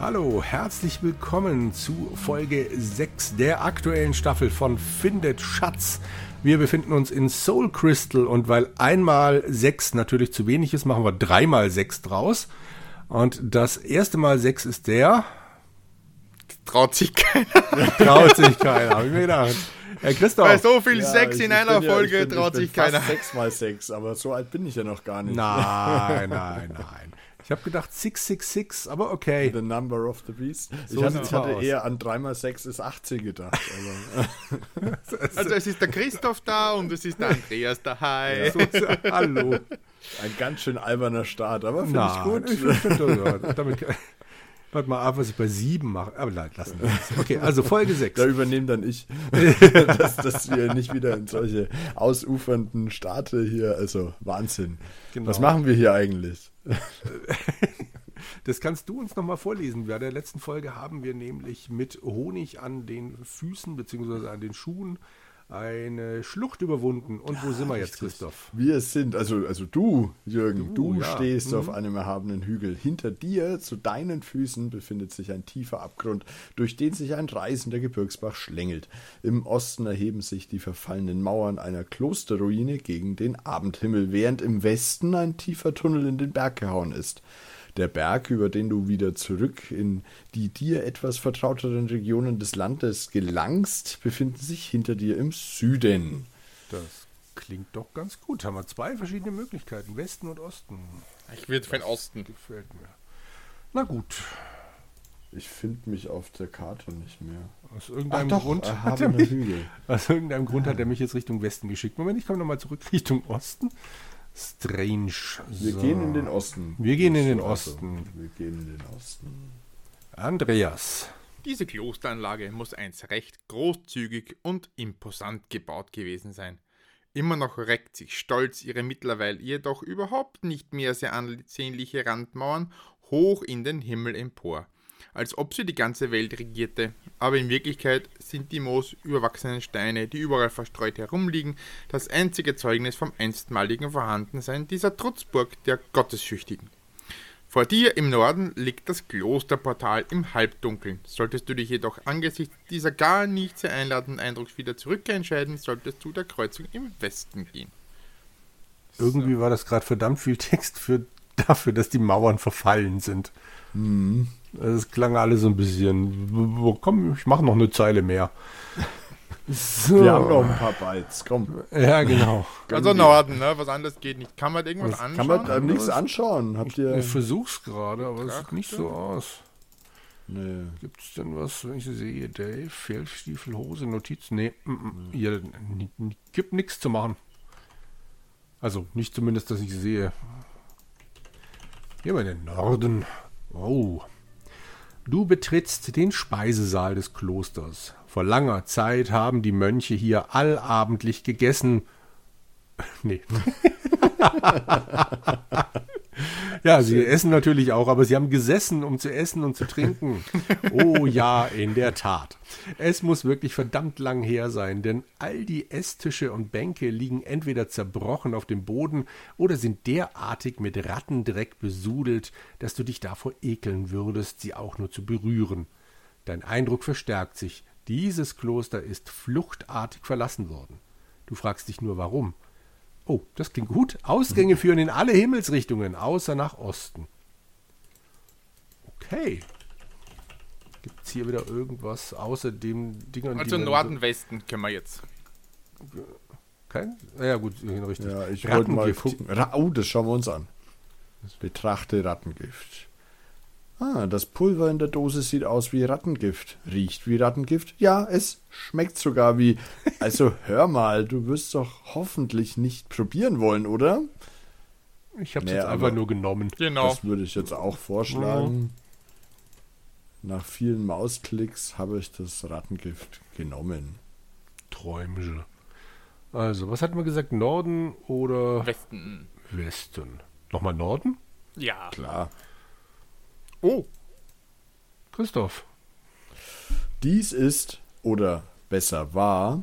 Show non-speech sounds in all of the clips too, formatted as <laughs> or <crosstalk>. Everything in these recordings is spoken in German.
Hallo, herzlich willkommen zu Folge 6 der aktuellen Staffel von Findet Schatz. Wir befinden uns in Soul Crystal und weil einmal 6 natürlich zu wenig ist, machen wir dreimal 6 draus. Und das erste Mal 6 ist der. Traut sich keiner. <laughs> Traut sich keiner, habe ich mir gedacht. Herr Christoph. Bei so viel ja, Sex in einer Folge ja, bin, traut sich keiner. 6 mal 6, aber so alt bin ich ja noch gar nicht. Nein, <laughs> nein, nein. Ich habe gedacht 666, aber okay. The Number of the Beast. So ich hatte, ich hatte eher an 3x6 ist 18 gedacht. also es ist der Christoph da und es ist der Andreas da. Hi. Ja. So, hallo. Ein ganz schön alberner Start, aber finde ich gut. Ich find, find, damit, Warte mal ab, was ich bei 7 mache. Aber nein, lassen wir das. Okay, also Folge 6. Da übernehme dann ich, <laughs> dass, dass, wir nicht wieder in solche ausufernden Starte hier, also Wahnsinn. Genau. Was machen wir hier eigentlich? <laughs> Das kannst du uns nochmal vorlesen. Bei der letzten Folge haben wir nämlich mit Honig an den Füßen bzw. an den Schuhen eine Schlucht überwunden. Und wo sind wir jetzt, Christoph? Wir sind, also, also du, Jürgen, du, du ja. stehst mhm. auf einem erhabenen Hügel. Hinter dir, zu deinen Füßen, befindet sich ein tiefer Abgrund, durch den sich ein reißender Gebirgsbach schlängelt. Im Osten erheben sich die verfallenen Mauern einer Klosterruine gegen den Abendhimmel, während im Westen ein tiefer Tunnel in den Berg gehauen ist. Der Berg, über den du wieder zurück in die dir etwas vertrauteren Regionen des Landes gelangst, befindet sich hinter dir im Süden. Das klingt doch ganz gut. Haben wir zwei verschiedene Möglichkeiten, Westen und Osten. Ich würde für den Osten. Gefällt mir. Na gut. Ich finde mich auf der Karte nicht mehr. Aus irgendeinem Ach, Grund hat er mich, <laughs> aus irgendeinem Grund hat er mich jetzt Richtung Westen geschickt. Moment, ich komme nochmal zurück <laughs> Richtung Osten. Strange. Wir gehen in den Osten. Wir gehen in den Osten. Wir gehen in den Osten. Andreas. Diese Klosteranlage muss einst recht großzügig und imposant gebaut gewesen sein. Immer noch reckt sich stolz ihre mittlerweile jedoch überhaupt nicht mehr sehr ansehnliche Randmauern hoch in den Himmel empor als ob sie die ganze Welt regierte. Aber in Wirklichkeit sind die moosüberwachsenen Steine, die überall verstreut herumliegen, das einzige Zeugnis vom einstmaligen Vorhandensein dieser Trutzburg der Gottesschüchtigen. Vor dir im Norden liegt das Klosterportal im Halbdunkeln. Solltest du dich jedoch angesichts dieser gar nicht sehr einladenden Eindrucks wieder zurückentscheiden, solltest du der Kreuzung im Westen gehen. Irgendwie war das gerade verdammt viel Text für, dafür, dass die Mauern verfallen sind. Mhm. Es klang alle so ein bisschen. Komm, ich mache noch eine Zeile mehr. <laughs> So. Wir haben noch ein paar Bytes, komm. Ja, genau. <laughs> Also Norden, ne? Was anderes geht nicht. Kann man irgendwas Was, anschauen? Kann man nichts anschauen? Habt ihr. Ich versuch's gerade, aber es sieht nicht so aus. Nee. Gibt's denn was, wenn ich sehe? Dave, Feldstiefel, Hose, Notiz? Nee, mm, mm, hier gibt nichts zu machen. Also, nicht zumindest, dass ich sehe. Hier mal den Norden. Oh. Du betrittst den Speisesaal des Klosters. Vor langer Zeit haben die Mönche hier allabendlich gegessen. <laughs> nee. <laughs> Ja, sie essen natürlich auch, aber sie haben gesessen, um zu essen und zu trinken. Oh ja, in der Tat. Es muss wirklich verdammt lang her sein, denn all die Esstische und Bänke liegen entweder zerbrochen auf dem Boden oder sind derartig mit Rattendreck besudelt, dass du dich davor ekeln würdest, sie auch nur zu berühren. Dein Eindruck verstärkt sich. Dieses Kloster ist fluchtartig verlassen worden. Du fragst dich nur warum. Oh, das klingt gut. Ausgänge führen in alle Himmelsrichtungen, außer nach Osten. Okay. Gibt es hier wieder irgendwas außer dem Dingern? Also Norden, Westen können wir jetzt. Kein? Ja gut, richtig. Ja, ich wollte mal gucken. Oh, das schauen wir uns an. Betrachte Rattengift. Ah, das Pulver in der Dose sieht aus wie Rattengift. Riecht wie Rattengift? Ja, es schmeckt sogar wie. <laughs> Also hör mal, du wirst doch hoffentlich nicht probieren wollen, oder? Ich hab's nee, jetzt einfach nur genommen. Genau. Das würde ich jetzt auch vorschlagen. Mhm. Nach vielen Mausklicks habe ich das Rattengift genommen. Träumsche. Also, was hatten wir gesagt? Norden oder Westen? Westen. Nochmal Norden? Ja. Klar. Oh. Christoph. Dies ist, oder besser war,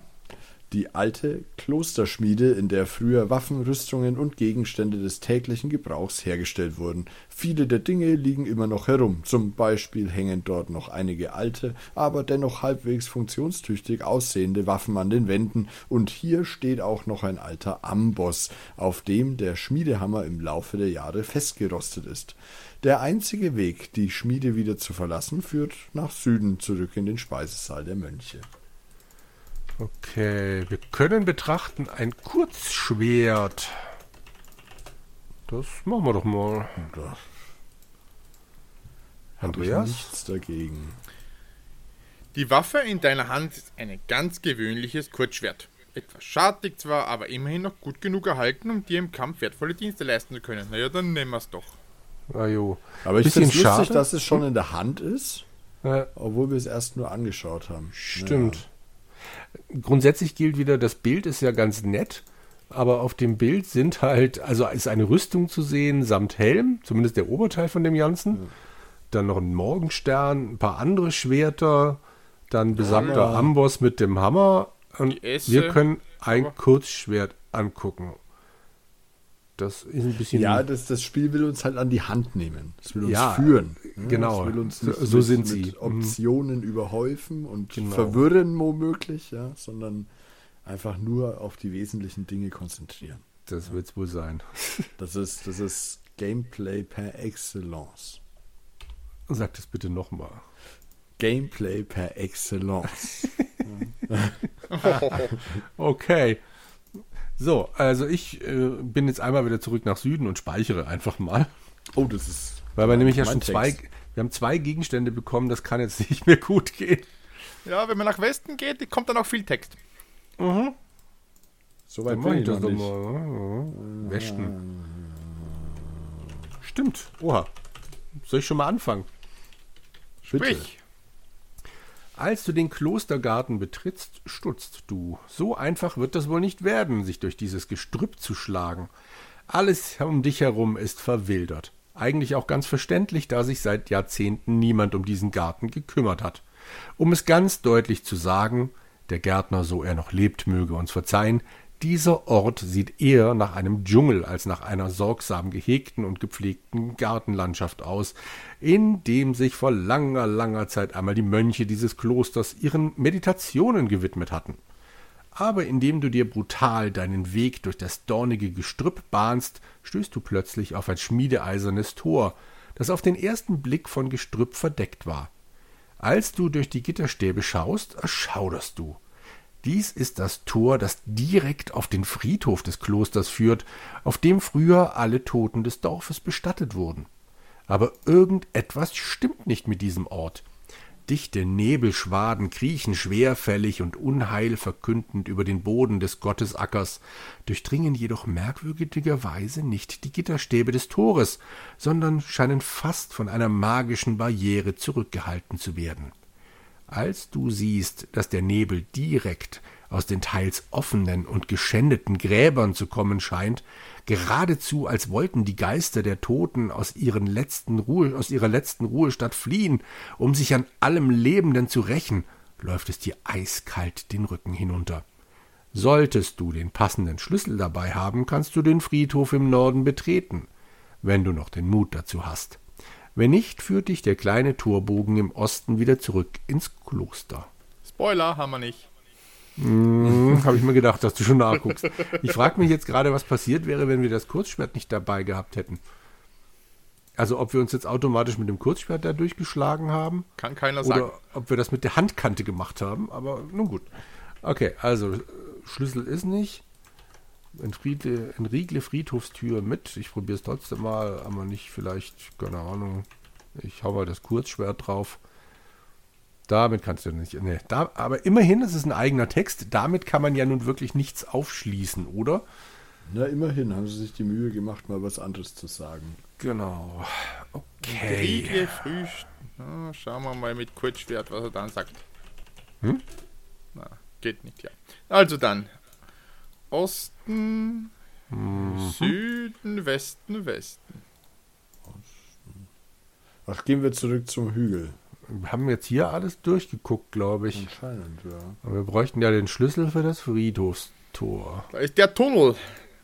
Die alte Klosterschmiede, in der früher Waffen, Rüstungen und Gegenstände des täglichen Gebrauchs hergestellt wurden. Viele der Dinge liegen immer noch herum. Zum Beispiel hängen dort noch einige alte, aber dennoch halbwegs funktionstüchtig aussehende Waffen an den Wänden. Und hier steht auch noch ein alter Amboss, auf dem der Schmiedehammer im Laufe der Jahre festgerostet ist. Der einzige Weg, die Schmiede wieder zu verlassen, führt nach Süden zurück in den Speisesaal der Mönche. Okay, wir können betrachten ein Kurzschwert. Das machen wir doch mal. Da Andreas? nichts dagegen. Die Waffe in deiner Hand ist ein ganz gewöhnliches Kurzschwert. Etwas schartig zwar, aber immerhin noch gut genug erhalten, um dir im Kampf wertvolle Dienste leisten zu können. Naja, dann nehmen wir es doch. Ah, jo. Aber ich finde es lustig, schade. dass es schon in der Hand ist, Ja, obwohl wir es erst nur angeschaut haben. stimmt. Grundsätzlich gilt wieder, das Bild ist ja ganz nett, aber auf dem Bild sind halt, also ist eine Rüstung zu sehen samt Helm, zumindest der Oberteil von dem Ganzen. Dann noch ein Morgenstern, ein paar andere Schwerter, dann besagter. Amboss mit dem Hammer. Und wir können ein Kurzschwert angucken. Das ist ein bisschen. Ja, das, das Spiel will uns halt an die Hand nehmen. Es will uns Ja, führen. genau. Es will uns So- nicht so mit, sind mit sie. Mhm. Optionen überhäufen und Genau. verwirren womöglich, ja, sondern einfach nur auf die wesentlichen Dinge konzentrieren. das wird es wohl sein. <laughs> Das ist, das ist Gameplay per Excellence. Sag das bitte nochmal. Gameplay per Excellence. <laughs> Okay. So, also ich äh, bin jetzt einmal wieder zurück nach Süden und speichere einfach mal. Oh, das ist. Weil wir nämlich ja schon zwei, Text. wir haben zwei Gegenstände bekommen, das kann jetzt nicht mehr gut gehen. Ja, wenn man nach Westen geht, kommt dann auch viel Text. So weit bin ich das nicht. mal. Westen. Stimmt. Oha. Soll ich schon mal anfangen? Bitte. Sprich. Als du den Klostergarten betrittst, stutzt du. So einfach wird das wohl nicht werden, sich durch dieses Gestrüpp zu schlagen. Alles um dich herum ist verwildert. Eigentlich auch ganz verständlich, da sich seit Jahrzehnten niemand um diesen Garten gekümmert hat. Um es ganz deutlich zu sagen, der Gärtner, so er noch lebt, möge uns verzeihen, dieser Ort sieht eher nach einem Dschungel als nach einer sorgsam gehegten und gepflegten Gartenlandschaft aus, in dem sich vor langer, langer Zeit einmal die Mönche dieses Klosters ihren Meditationen gewidmet hatten. Aber indem du dir brutal deinen Weg durch das dornige Gestrüpp bahnst, stößt du plötzlich auf ein schmiedeeisernes Tor, das auf den ersten Blick von Gestrüpp verdeckt war. Als du durch die Gitterstäbe schaust, erschauderst du. Dies ist das Tor, das direkt auf den Friedhof des Klosters führt, auf dem früher alle Toten des Dorfes bestattet wurden. Aber irgendetwas stimmt nicht mit diesem Ort. Dichte Nebelschwaden kriechen schwerfällig und unheilverkündend über den Boden des Gottesackers, durchdringen jedoch merkwürdigerweise nicht die Gitterstäbe des Tores, sondern scheinen fast von einer magischen Barriere zurückgehalten zu werden. Als du siehst, dass der Nebel direkt aus den teils offenen und geschändeten Gräbern zu kommen scheint, geradezu als wollten die Geister der Toten aus, ihren letzten Ruhe, aus ihrer letzten Ruhestadt fliehen, um sich an allem Lebenden zu rächen, läuft es dir eiskalt den Rücken hinunter. Solltest du den passenden Schlüssel dabei haben, kannst du den Friedhof im Norden betreten, wenn du noch den Mut dazu hast. Wenn nicht, führt dich der kleine Torbogen im Osten wieder zurück ins Kloster. Spoiler haben wir nicht. Hm, <laughs> Habe ich mir gedacht, dass du schon nachguckst. Ich frage mich jetzt gerade, was passiert wäre, wenn wir das Kurzschwert nicht dabei gehabt hätten. Also ob wir uns jetzt automatisch mit dem Kurzschwert da durchgeschlagen haben Kann keiner sagen. oder ob wir das mit der Handkante gemacht haben. Aber nun gut. Okay, also äh, Schlüssel ist nicht. Entriegle, entriegle Friedhofstür mit. Ich probiere es trotzdem mal, aber nicht vielleicht, keine Ahnung. Ich hau mal das Kurzschwert drauf. Damit kannst du nicht. Nee, da, aber immerhin, es ist ein eigener Text. Damit kann man ja nun wirklich nichts aufschließen, oder? Na, immerhin haben sie sich die Mühe gemacht, mal was anderes zu sagen. Genau. Okay. Kriege früh. Na, schauen wir mal mit Kurzschwert, was er dann sagt. Hm? Na, geht nicht, ja. Also dann. Osten, Mhm. Süden, Westen, Westen. Ach, gehen wir zurück zum Hügel. Wir haben jetzt hier alles durchgeguckt, glaube ich. Anscheinend, ja. Aber wir bräuchten ja den Schlüssel für das Friedhofstor. Da ist der Tunnel.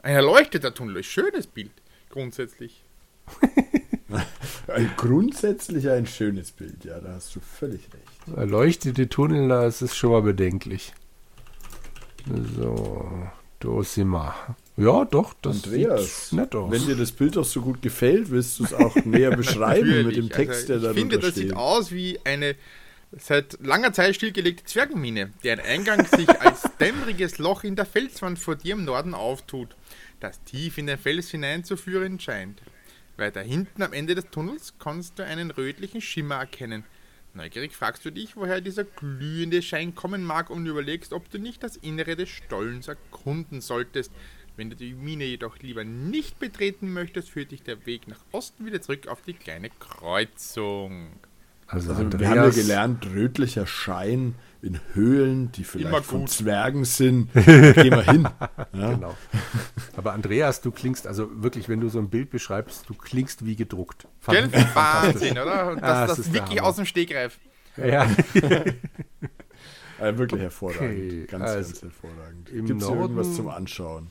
Ein erleuchteter Tunnel. Schönes Bild. Grundsätzlich. <laughs> Ein, grundsätzlich ein schönes Bild, ja, da hast du völlig recht. Erleuchtete Tunnel, das ist schon mal bedenklich. So, da sind wir. Ja, doch, das Andreas, sieht nett aus. wenn dir das Bild doch so gut gefällt, willst du es auch näher <laughs> beschreiben mit dem Text, also, der Ich darunter finde, das steht. sieht aus wie eine seit langer Zeit stillgelegte Zwergenmine, deren Eingang sich als <laughs> dämmeriges Loch in der Felswand vor dir im Norden auftut, das tief in den Fels hineinzuführen scheint. Weiter hinten am Ende des Tunnels kannst du einen rötlichen Schimmer erkennen. Neugierig fragst du dich, woher dieser glühende Schein kommen mag und überlegst, ob du nicht das Innere des Stollens erkunden solltest. Wenn du die Mine jedoch lieber nicht betreten möchtest, führt dich der Weg nach Osten wieder zurück auf die kleine Kreuzung. Also, Also, wir haben ja gelernt, rötlicher Schein in Höhlen, die vielleicht von. Zwergen sind. <laughs> Gehen wir hin. Ja? Genau. Aber Andreas, du klingst, also wirklich, wenn du so ein Bild beschreibst, du klingst wie gedruckt. Gell? Fantastisch. Wahnsinn, oder? Das, Ah, das das, wirklich aus dem Stegreif. Ja, <laughs> <laughs> Äh, wirklich hervorragend. Okay, ganz, also, ganz hervorragend. im Gibt es irgendwas zum Anschauen?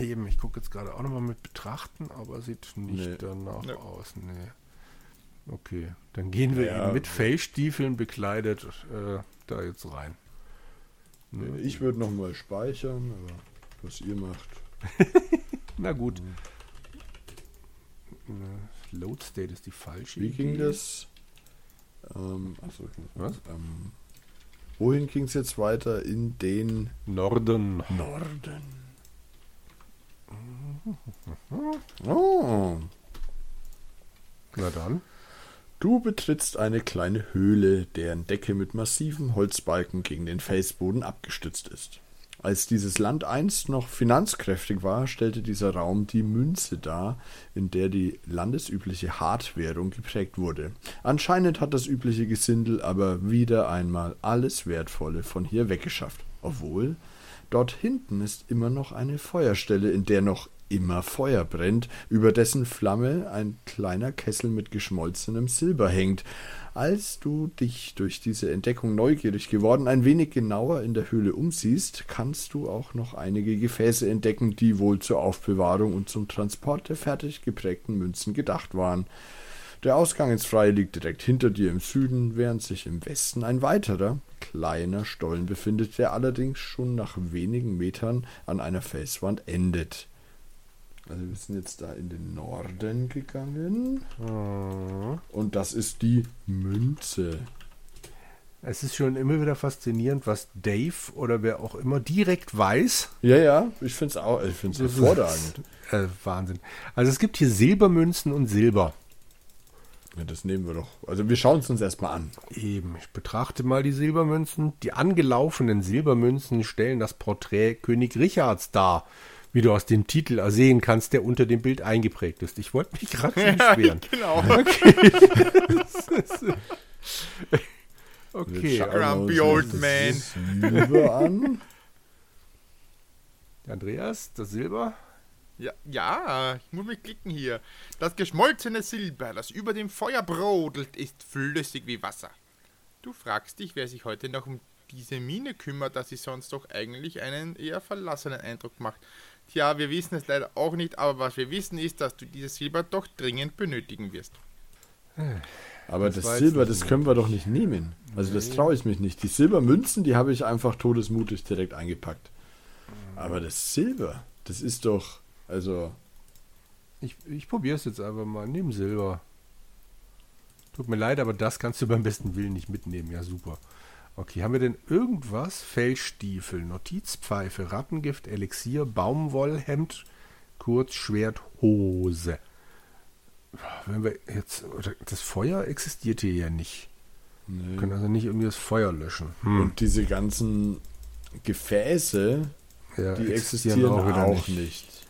eben, ich gucke jetzt gerade auch nochmal mit betrachten, aber sieht nicht Nee. danach Nee. aus. Nee. Okay, dann gehen wir Ja. eben mit Fellstiefeln bekleidet äh, da jetzt rein. Ne? Ich würde nochmal speichern, aber was ihr macht. <laughs> Na gut. Ne, Load State ist die falsche Wie ging Idee. das? Ähm, achso, Was? Ähm, wohin ging es jetzt weiter? In den Norden. Norden. Oh. Na dann. Du betrittst eine kleine Höhle, deren Decke mit massiven Holzbalken gegen den Felsboden abgestützt ist. Als dieses Land einst noch finanzkräftig war, stellte dieser Raum die Münze dar, in der die landesübliche Hartwährung geprägt wurde. Anscheinend hat das übliche Gesindel aber wieder einmal alles Wertvolle von hier weggeschafft. Obwohl, dort hinten ist immer noch eine Feuerstelle, in der noch immer Feuer brennt, über dessen Flamme ein kleiner Kessel mit geschmolzenem Silber hängt. Als du dich durch diese Entdeckung neugierig geworden ein wenig genauer in der Höhle umsiehst, kannst du auch noch einige Gefäße entdecken, die wohl zur Aufbewahrung und zum Transport der fertig geprägten Münzen gedacht waren. Der Ausgang ins Freie liegt direkt hinter dir im Süden, während sich im Westen ein weiterer, kleiner Stollen befindet, der allerdings schon nach wenigen Metern an einer Felswand endet. Also wir sind jetzt da in den Norden gegangen. Und das ist die Münze. Es ist schon immer wieder faszinierend, was Dave oder wer auch immer direkt weiß. Ja, ja, ich finde es auch, ich finde es hervorragend. <laughs> Äh, Wahnsinn. Also es gibt hier Silbermünzen und Silber. Ja, das nehmen wir doch. Also wir schauen es uns erstmal an. Eben, ich betrachte mal die Silbermünzen. Die angelaufenen Silbermünzen stellen das Porträt König Richards dar, wie du aus dem Titel ersehen kannst, der unter dem Bild eingeprägt ist. Ich wollte mich gerade schon <laughs> beschweren. genau. <laughs> Okay, <laughs> also, wir Grumpy uns old das man. Silber an. Andreas, das Silber. Ja, ja, ich muss mich klicken hier. Das geschmolzene Silber, das über dem Feuer brodelt, ist flüssig wie Wasser. Du fragst dich, wer sich heute noch um diese Mine kümmert, dass sie sonst doch eigentlich einen eher verlassenen Eindruck macht. Tja, wir wissen es leider auch nicht, aber was wir wissen ist, dass du dieses Silber doch dringend benötigen wirst. Aber Das das, Silber, das können wir doch nicht nehmen. Also das traue ich mich nicht. Die Silbermünzen, die habe ich einfach todesmutig direkt eingepackt. Aber das Silber, das ist doch, also Ich, ich probiere es jetzt einfach mal. Nimm Silber. Tut mir leid, aber das kannst du beim besten Willen nicht mitnehmen. Ja, super. Okay, haben wir denn irgendwas? Fellstiefel, Notizpfeife, Rattengift, Elixier, Baumwollhemd, Kurzschwert, Hose. Wenn wir jetzt. Das Feuer existiert hier ja nicht. Wir können also nicht irgendwie das Feuer löschen. Hm. und diese ganzen Gefäße, Ja, die existieren auch, wieder nicht.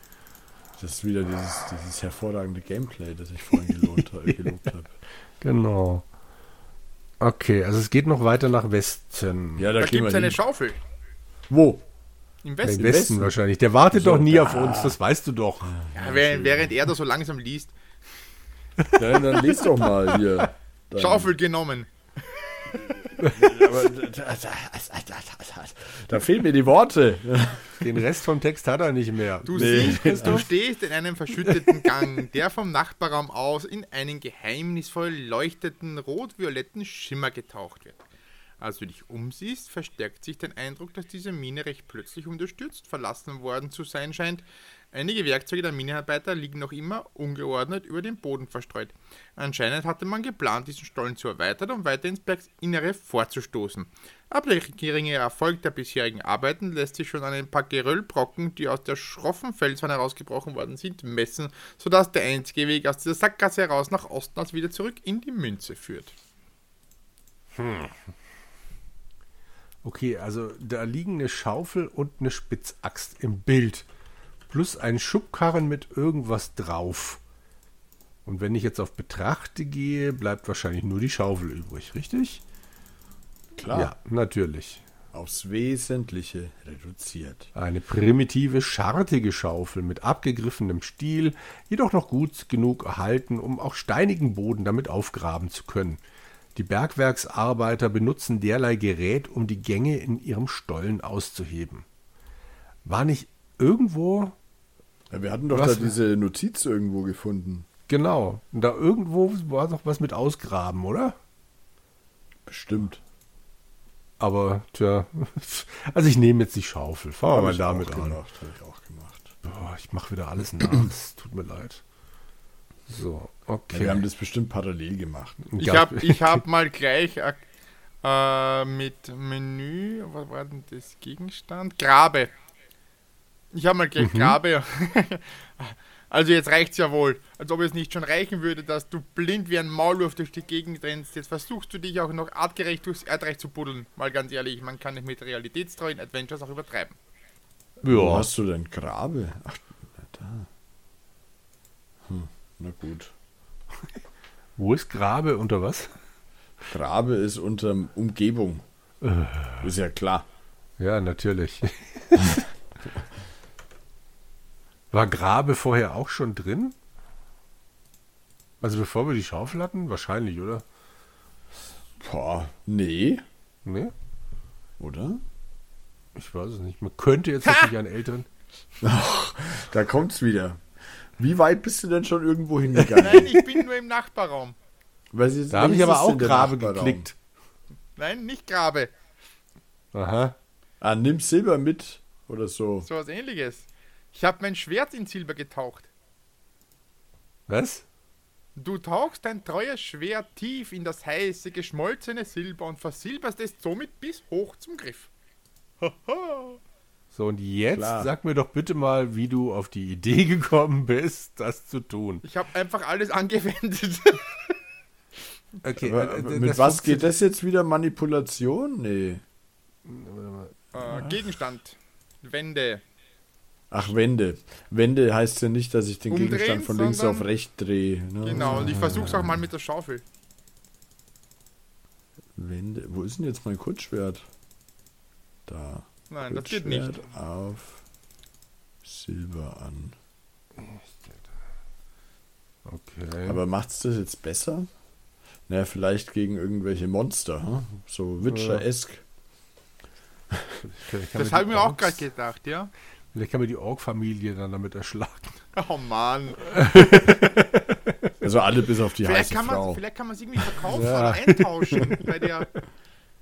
Das ist wieder dieses, dieses hervorragende Gameplay, das ich vorhin gelobt, <laughs> gelobt habe. Genau. Okay, also es geht noch weiter nach Westen. Ja, Da, da, gibt es eine. Schaufel Wo? im Im Westen. Westen, Westen. wahrscheinlich. Der wartet So, doch nie auf ah. uns, das weißt du doch. Ja, während, während er da so langsam liest. Ja, dann lest doch mal hier. Dann- <laughs> Schaufel genommen. Da, fehlen mir die Worte. Den Rest vom Text hat er nicht mehr. Du Nee. siehst, du stehst in einem verschütteten Gang, der vom Nachbarraum aus in einen geheimnisvoll leuchtenden rot-violetten Schimmer getaucht wird. Als du dich umsiehst, verstärkt sich dein Eindruck, dass diese Mine recht plötzlich unterstützt verlassen worden zu sein scheint. Einige Werkzeuge der Minearbeiter liegen noch immer ungeordnet über dem Boden verstreut. Anscheinend hatte man geplant, diesen Stollen zu erweitern, um weiter ins Berginnere vorzustoßen. Aber der geringe Erfolg der bisherigen Arbeiten lässt sich schon an ein paar Geröllbrocken, die aus der schroffen Felswand herausgebrochen worden sind, messen, sodass der einzige Weg aus dieser Sackgasse heraus nach Osten als wieder zurück in die Münze führt. Okay, also da liegen eine Schaufel und eine Spitzaxt im Bild. Plus ein Schubkarren mit irgendwas drauf. Und wenn ich jetzt auf Betrachte gehe, bleibt wahrscheinlich nur die Schaufel übrig, richtig? Klar, Ja, natürlich. aufs Wesentliche reduziert. Eine primitive, schartige Schaufel mit abgegriffenem Stiel, jedoch noch gut genug erhalten, um auch steinigen Boden damit aufgraben zu können. Die Bergwerksarbeiter benutzen derlei Gerät, um die Gänge in ihrem Stollen auszuheben. War nicht irgendwo, Ja, wir hatten doch Was? da diese Notiz irgendwo gefunden. genau, da irgendwo war doch was mit Ausgraben, oder? Bestimmt. Aber, tja, <laughs> also ich nehme jetzt die Schaufel. Fangen wir mal ich damit auch an. gemacht, hab ich auch gemacht. Boah, ich mache wieder alles nach. Es tut mir leid. So, Ja, okay. wir haben das bestimmt parallel gemacht. Ich Ja. habe ich hab <laughs> mal gleich äh, äh, mit Menü, was war denn das Gegenstand? Grabe. Ich habe mal gleich Grabe. <laughs> Also jetzt reicht's ja wohl. Als ob es nicht schon reichen würde, dass du blind wie ein Maulwurf durch die Gegend rennst. Jetzt versuchst du dich auch noch artgerecht durchs Erdreich zu buddeln. Mal ganz ehrlich, man kann nicht mit realitätstreuen Adventures auch übertreiben. Wo Ja, hast du denn Grabe? Ach, da. Hm, na gut. <laughs> wo ist Grabe unter was? Grabe ist unter Umgebung. Ist ja klar. Ja, natürlich. <laughs> War Grabe vorher auch schon drin? Also bevor wir die Schaufel hatten? Wahrscheinlich, oder? Boah, nee, Ne? oder? Ich weiß es nicht. Man könnte jetzt <laughs> natürlich einen älteren. Da kommt's wieder. Wie weit bist du denn schon irgendwo <laughs> hingegangen? Nein, ich bin nur im Nachbarraum. Was ist- Da habe ich aber auch Grabe geklickt. Nein, nicht Grabe. Aha. Ah, nimm Silber mit oder so. So was ähnliches. Ich habe mein Schwert in Silber getaucht. Was? Du tauchst dein treues Schwert tief in das heiße, geschmolzene Silber und versilberst es somit bis hoch zum Griff. So, und jetzt Klar. sag mir doch bitte mal, wie du auf die Idee <laughs> gekommen bist, das zu tun. Ich habe einfach alles angewendet. <laughs> Okay, Aber, äh, aber das mit was geht das jetzt wieder? Manipulation? Nee. äh, Gegenstand. Wände. Ach, Wende. Wende heißt ja nicht, dass ich den Umdrehen, Gegenstand von links auf rechts drehe. Ne? Genau, und ich versuch's auch mal mit der Schaufel. Wende. Wo ist denn jetzt mein Kurzschwert? Da. Nein, das geht nicht. Auf Silber an. Okay. Aber macht's das jetzt besser? Naja, vielleicht gegen irgendwelche Monster, hm? so kann Das habe ich mir auch gerade gedacht, ja. Vielleicht kann man die Ork-Familie dann damit erschlagen. Oh Mann. <laughs> Also alle bis auf die Vielleicht heiße kann, Frau. man, vielleicht kann man es irgendwie verkaufen Ja. oder eintauschen bei der,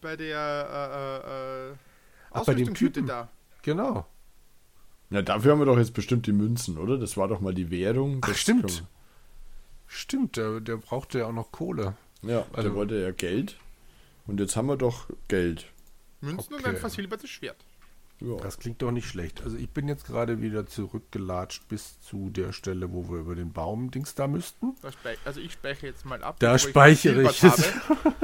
bei der äh, äh, äh, Ach, bei dem Typen. da. Genau. Na, dafür haben wir doch jetzt bestimmt die Münzen, oder? Das war doch mal die Währung. Ach, Das stimmt. kann Stimmt, der, der brauchte ja auch noch Kohle. Ja, Also- der wollte ja Geld. Und jetzt haben wir doch Geld. Münzen und Okay. ein versilbertes Schwert. Ja. Das klingt doch nicht schlecht. Also ich bin jetzt gerade wieder zurückgelatscht bis zu der Stelle, wo wir über den Baum Dings da müssten. Da also ich speichere jetzt mal ab. Da speichere ich versilbert es. habe.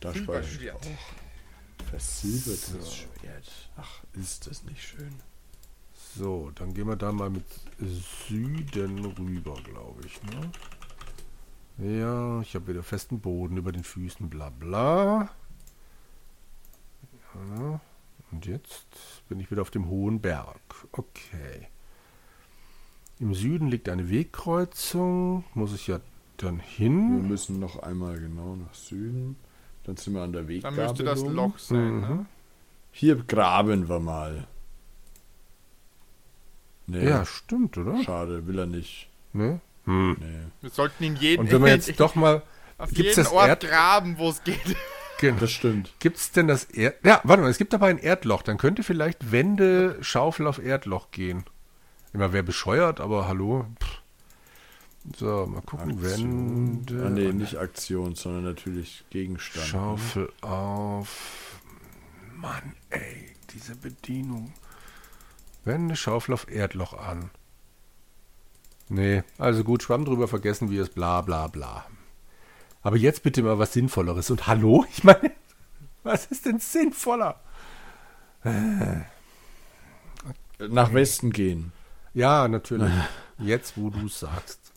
Da speichere ich auch. Versilbertes Schwert. Ach, ist das nicht schön. So, dann gehen wir da mal mit Süden rüber, glaube ich. Ne? Ja, ich habe wieder festen Boden über den Füßen, bla bla. Ja, und jetzt bin ich wieder auf dem hohen Berg. Okay. Im Süden liegt eine Wegkreuzung. Muss ich ja dann Wir hin. müssen noch einmal genau nach Süden. Dann sind wir an der Dann Weggabelung. müsste das Loch sein. Ne? Hier graben wir mal. Nee, Ja, stimmt, oder? schade, will er nicht. Ne? Hm. Nee. Wir sollten in jedem Und wenn wir <laughs> jetzt doch mal. auf gibt's jeden das Ort Erd- graben, wo es geht. <laughs> Das stimmt. Gibt es denn das Erd... Ja, warte mal, es gibt aber ein Erdloch. Dann könnte vielleicht Wände, Schaufel auf Erdloch gehen. Immer wäre bescheuert, aber hallo. Pff. So, mal gucken. Wände. Ah, nee, nicht Aktion, sondern natürlich Gegenstand. ne? Schaufel auf. Mann, ey, diese Bedienung. Wände, Schaufel auf Erdloch an. Nee, also gut, Schwamm drüber vergessen wir es, bla bla bla. Aber jetzt bitte mal was Sinnvolleres. Und hallo? <laughs> Ich meine, was ist denn sinnvoller? Nach Westen gehen. Ja, natürlich. Jetzt, wo du es sagst.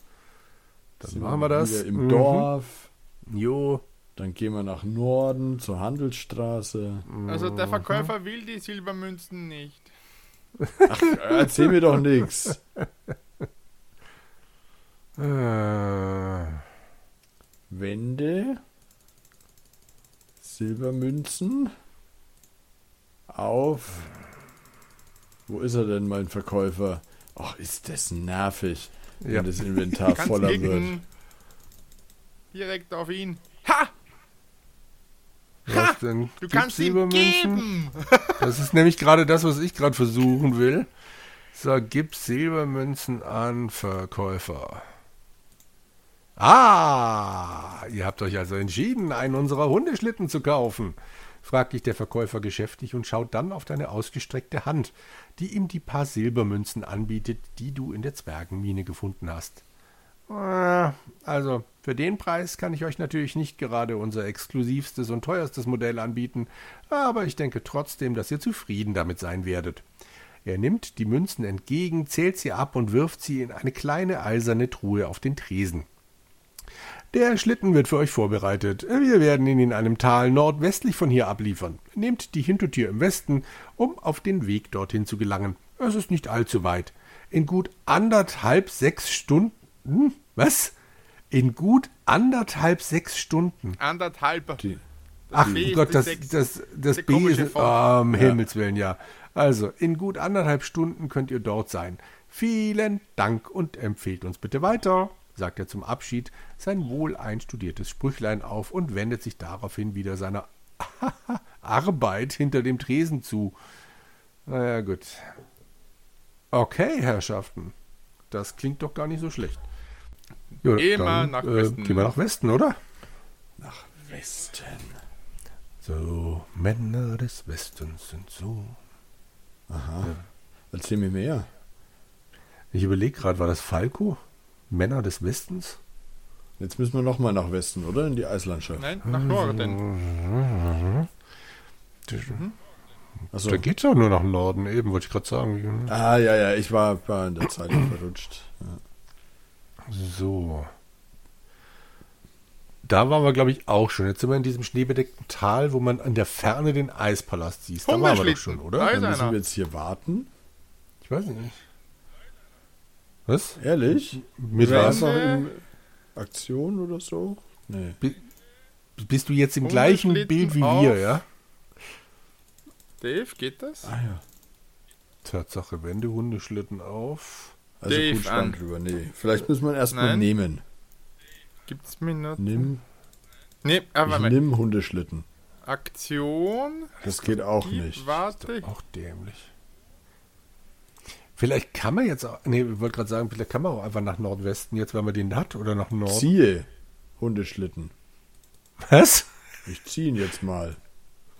Dann machen wir das. Im Mhm. Dorf. Jo. Dann gehen wir nach Norden zur Handelsstraße. Also der Mhm. Verkäufer will die Silbermünzen nicht. Erzähl mir doch nichts. Äh, Wände. Silbermünzen. Auf. Wo ist er denn, mein Verkäufer? Ach, ist das nervig, wenn Ja. das Inventar <laughs> voller wird. klicken. Direkt auf ihn. Ha! was denn? Du Gibt's kannst ihm Silbermünzen? geben! <laughs> Das ist nämlich gerade das, was ich gerade versuchen will. So, gib Silbermünzen an Verkäufer. Ah, ihr habt euch also entschieden, einen unserer Hundeschlitten zu kaufen, fragt dich der Verkäufer geschäftig und schaut dann auf deine ausgestreckte Hand, die ihm die paar Silbermünzen anbietet, die du in der Zwergenmine gefunden hast. Ah, Also, für den Preis kann ich euch natürlich nicht gerade unser exklusivstes und teuerstes Modell anbieten, aber ich denke trotzdem, dass ihr zufrieden damit sein werdet. Er nimmt die Münzen entgegen, zählt sie ab und wirft sie in eine kleine eiserne Truhe auf den Tresen. Der Schlitten wird für euch vorbereitet. Wir werden ihn in einem Tal nordwestlich von hier abliefern. Nehmt die Hintertür im Westen, um auf den Weg dorthin zu gelangen. Es ist nicht allzu weit. In gut anderthalb sechs Stunden. Was? In gut anderthalb sechs Stunden. Anderthalb. Die, Ach B ist Gott, das, das, das Der B ist. Oh, um Himmels Willen, ja. Also, in gut anderthalb Stunden könnt ihr dort sein. Vielen Dank und empfehlt uns bitte weiter, sagt er zum Abschied sein wohl einstudiertes Sprüchlein auf und wendet sich daraufhin wieder seiner <laughs> Arbeit hinter dem Tresen zu. Naja, gut. Okay, Herrschaften. Das klingt doch gar nicht so schlecht. Ja, Immer nach Westen. Gehen wir nach Westen, oder? nach Westen. So, Männer des Westens sind so. Aha. Erzähl mir mehr. Ich überlege gerade, war das Falco? Männer des Westens? Jetzt müssen wir nochmal nach Westen, oder? In die Eislandschaft. Nein, nach Norden. Achso. Da geht's doch nur nach Norden, eben, wollte ich gerade sagen. Ah, ja, ja, ich war, war in der Zeit <clears throat> verrutscht. Ja. So. Da waren wir, glaube ich, auch schon. Jetzt sind wir in diesem schneebedeckten Tal, wo man an der Ferne den Eispalast sieht. Da waren wir doch schon, Da oder? ist Dann müssen einer. wir jetzt hier warten. Ich weiß nicht. Was? Ehrlich? Mit War was? noch in Aktion oder so? Nee. Bist du jetzt im gleichen Bild wie wir, ja? Dave, geht das? Ah ja. Tatsache, Wände, Hundeschlitten auf. Also Dave gut, stand an. drüber. Nee. Vielleicht müssen wir ihn erstmal nehmen. Gibt's Minuten? Nimm, Nee, aber ich mal. nimm Hundeschlitten. Aktion. Das geht auch nicht. Warte. Auch dämlich. Vielleicht kann man jetzt auch, nee, ich wollte gerade sagen, vielleicht kann man auch einfach nach Nordwesten, jetzt wenn man den hat, oder nach Norden. Ziehe Hundeschlitten. Was? Ich ziehe ihn jetzt mal.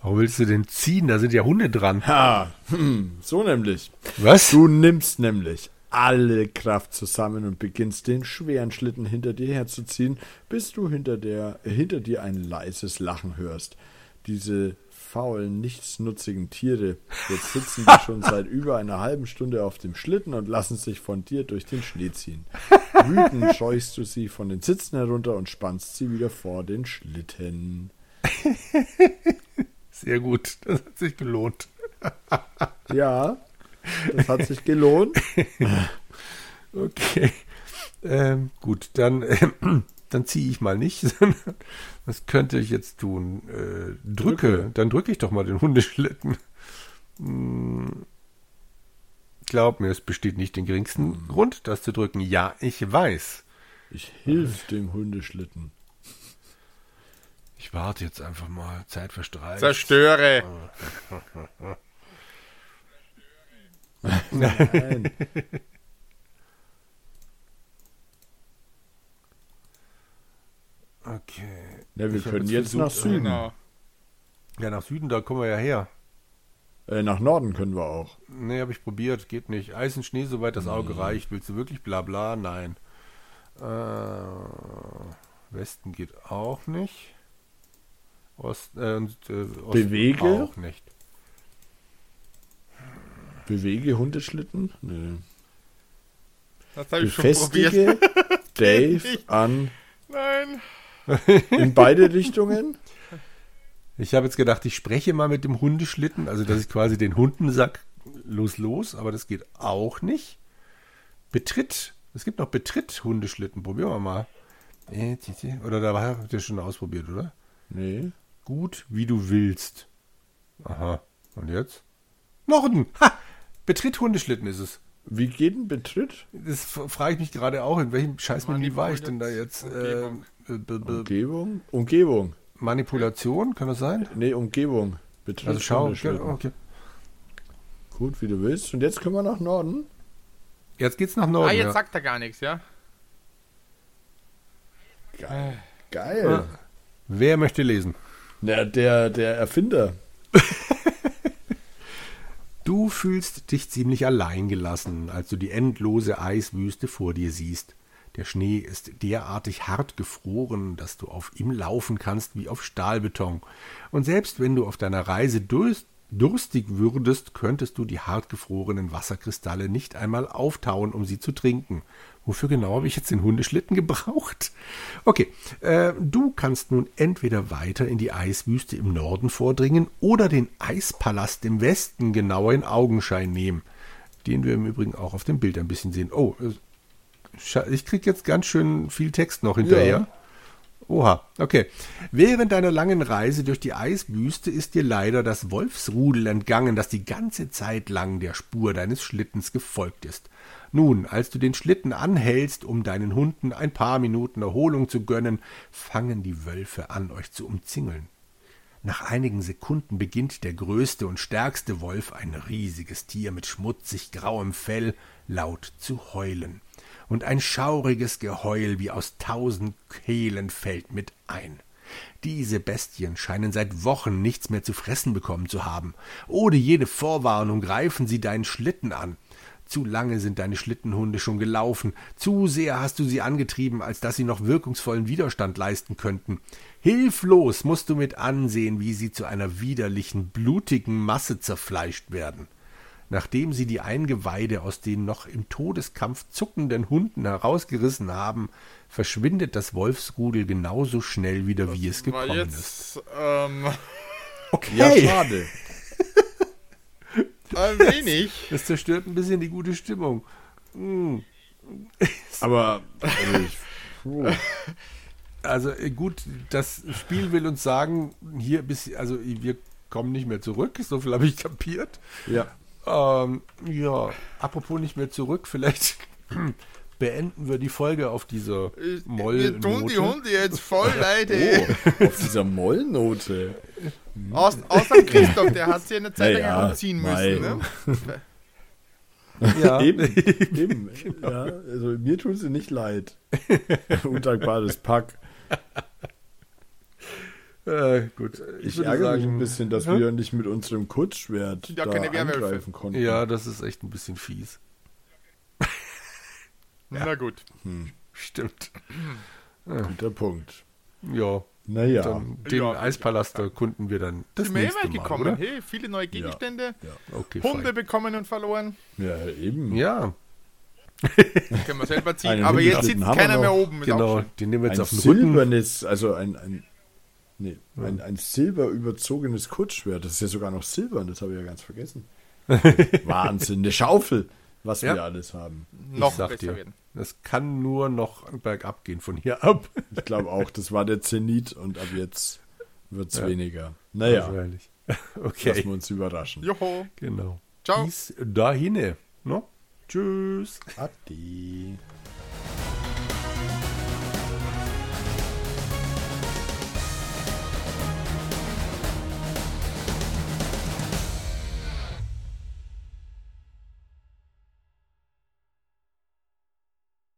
Warum willst du den ziehen? Da sind ja Hunde dran. Ha, hm, so nämlich. Was? Du nimmst nämlich alle Kraft zusammen und beginnst den schweren Schlitten hinter dir herzuziehen, bis du hinter, der, hinter dir ein leises Lachen hörst. Diese faulen, nichtsnutzigen Tiere, jetzt sitzen die schon seit <laughs> über einer halben Stunde auf dem Schlitten und lassen sich von dir durch den Schnee ziehen. Wütend <laughs> scheuchst du sie von den Sitzen herunter und spannst sie wieder vor den Schlitten. <laughs> Sehr gut, das hat sich gelohnt. Ja, das hat sich gelohnt. Okay. Ähm, gut, dann, ähm, dann ziehe ich mal nicht, <laughs> sondern was könnte ich jetzt tun? Äh, drücke. drücke. Dann drücke ich doch mal den Hundeschlitten. Hm. Glaub mir, es besteht nicht den geringsten hm. Grund, das zu drücken. Ja, ich weiß. Ich hilf dem Hundeschlitten. Ich warte jetzt einfach mal. Zeit verstreicht. Zerstöre. <laughs> Nein. Okay. Ja, wir ich können jetzt, jetzt nach Süden. Genau. Ja, nach Süden, da kommen wir ja her. Äh, nach Norden können wir auch. Nee, habe ich probiert, geht nicht. Eis und Schnee, soweit das Auge nee. reicht. Willst du wirklich bla bla? Nein. Äh, Westen geht auch nicht. Ost, äh, und, äh, Osten Bewege? auch nicht. Bewege Hundeschlitten? Nee. Das habe ich schon probiert. Dave <laughs> an. Nein. <laughs> In beide Richtungen? Ich habe jetzt gedacht, ich spreche mal mit dem Hundeschlitten, also dass ich quasi den Hundensack los los, aber das geht auch nicht. Betritt. Es gibt noch Betritt Hundeschlitten. Probieren wir mal. Äh, oder da habt ihr schon ausprobiert, oder? Nee. Gut, wie du willst. Aha. Und jetzt? Norden. Ha! Betritt Hundeschlitten ist es. Wie geht ein Betritt? Das frage ich mich gerade auch. In welchem Scheißmenü war ich denn da jetzt? Umgebung. Äh, Umgebung? Umgebung. Manipulation, kann das sein? Nee, Umgebung. Betritt also schau, okay. Gut, wie du willst. Und jetzt können wir nach Norden. Jetzt geht's nach Norden. Ah, jetzt ja. sagt er gar nichts, ja? Geil. Geil. Wer möchte lesen? Na, der, der Erfinder. <laughs> du fühlst dich ziemlich allein gelassen, als du die endlose Eiswüste vor dir siehst. Der Schnee ist derartig hart gefroren, dass du auf ihm laufen kannst wie auf Stahlbeton. Und selbst wenn du auf deiner Reise durst, durstig würdest, könntest du die hartgefrorenen Wasserkristalle nicht einmal auftauen, um sie zu trinken. Wofür genau habe ich jetzt den Hundeschlitten gebraucht? Okay, äh, du kannst nun entweder weiter in die Eiswüste im Norden vordringen oder den Eispalast im Westen genauer in Augenschein nehmen, den wir im Übrigen auch auf dem Bild ein bisschen sehen. Oh, ich kriege jetzt ganz schön viel Text noch hinterher. Ja. Oha, okay. Während deiner langen Reise durch die Eiswüste ist dir leider das Wolfsrudel entgangen, das die ganze Zeit lang der Spur deines Schlittens gefolgt ist. Nun, als du den Schlitten anhältst, um deinen Hunden ein paar Minuten Erholung zu gönnen, fangen die Wölfe an, euch zu umzingeln. Nach einigen Sekunden beginnt der größte und stärkste Wolf, ein riesiges Tier mit schmutzig grauem Fell, laut zu heulen und ein schauriges Geheul wie aus tausend Kehlen fällt mit ein. Diese Bestien scheinen seit Wochen nichts mehr zu fressen bekommen zu haben. Ohne jede Vorwarnung greifen sie deinen Schlitten an. Zu lange sind deine Schlittenhunde schon gelaufen, zu sehr hast du sie angetrieben, als dass sie noch wirkungsvollen Widerstand leisten könnten. Hilflos musst du mit ansehen, wie sie zu einer widerlichen, blutigen Masse zerfleischt werden. Nachdem sie die Eingeweide aus den noch im Todeskampf zuckenden Hunden herausgerissen haben, verschwindet das Wolfsrudel genauso schnell wieder, das wie es gekommen jetzt, ist. Ähm, okay. Ja, <laughs> schade. Ein wenig. Das zerstört ein bisschen die gute Stimmung. Hm. Aber also, also äh, gut, das Spiel will uns sagen, hier bis also wir kommen nicht mehr zurück, so viel habe ich kapiert. Ja. Ähm, ja, apropos nicht mehr zurück, vielleicht <clears throat> beenden wir die Folge auf dieser Mollnote. Wir tun die Hunde jetzt voll <laughs> leid, ey. Oh, auf dieser Mollnote. Aus, außer Christoph, der hat sich eine Zeit lang ja, umziehen müssen. Ne? Ja, eben. <laughs> eben. Genau. Ja, also mir tun sie nicht leid. Undankbares Pack. Äh, gut. Ich, ich ärgere sagen, mich ein bisschen, dass hm? wir nicht mit unserem Kurzschwert ja, da angreifen konnten. Ja, das ist echt ein bisschen fies. <laughs> Na gut. Hm. Stimmt. Guter Punkt. Ja. Naja. Dann den ja, Eispalast erkunden wir dann das Sind nächste Mal, gekommen. Oder? Hey, viele neue Gegenstände. Ja. Ja. Okay, Hunde fein. bekommen und verloren. Ja, eben. Ja. können wir selber ziehen. Aber jetzt sitzt keiner mehr oben. Genau, den nehmen wir jetzt ein auf den Silbernes, also ein, ein Nee, ja. ein, ein silberüberzogenes Kurzschwert. Das ist ja sogar noch silbern, das habe ich ja ganz vergessen. <laughs> Wahnsinn, eine Schaufel, was ja. wir alles haben. Noch werden. Das kann nur noch bergab gehen von hier ab. Ich glaube auch, das war der Zenit und ab jetzt wird es ja. weniger. Naja, Wahrscheinlich. <laughs> Okay. lassen wir uns überraschen. Joho. Genau. Ciao. Bis dahin. No? Tschüss. Adi.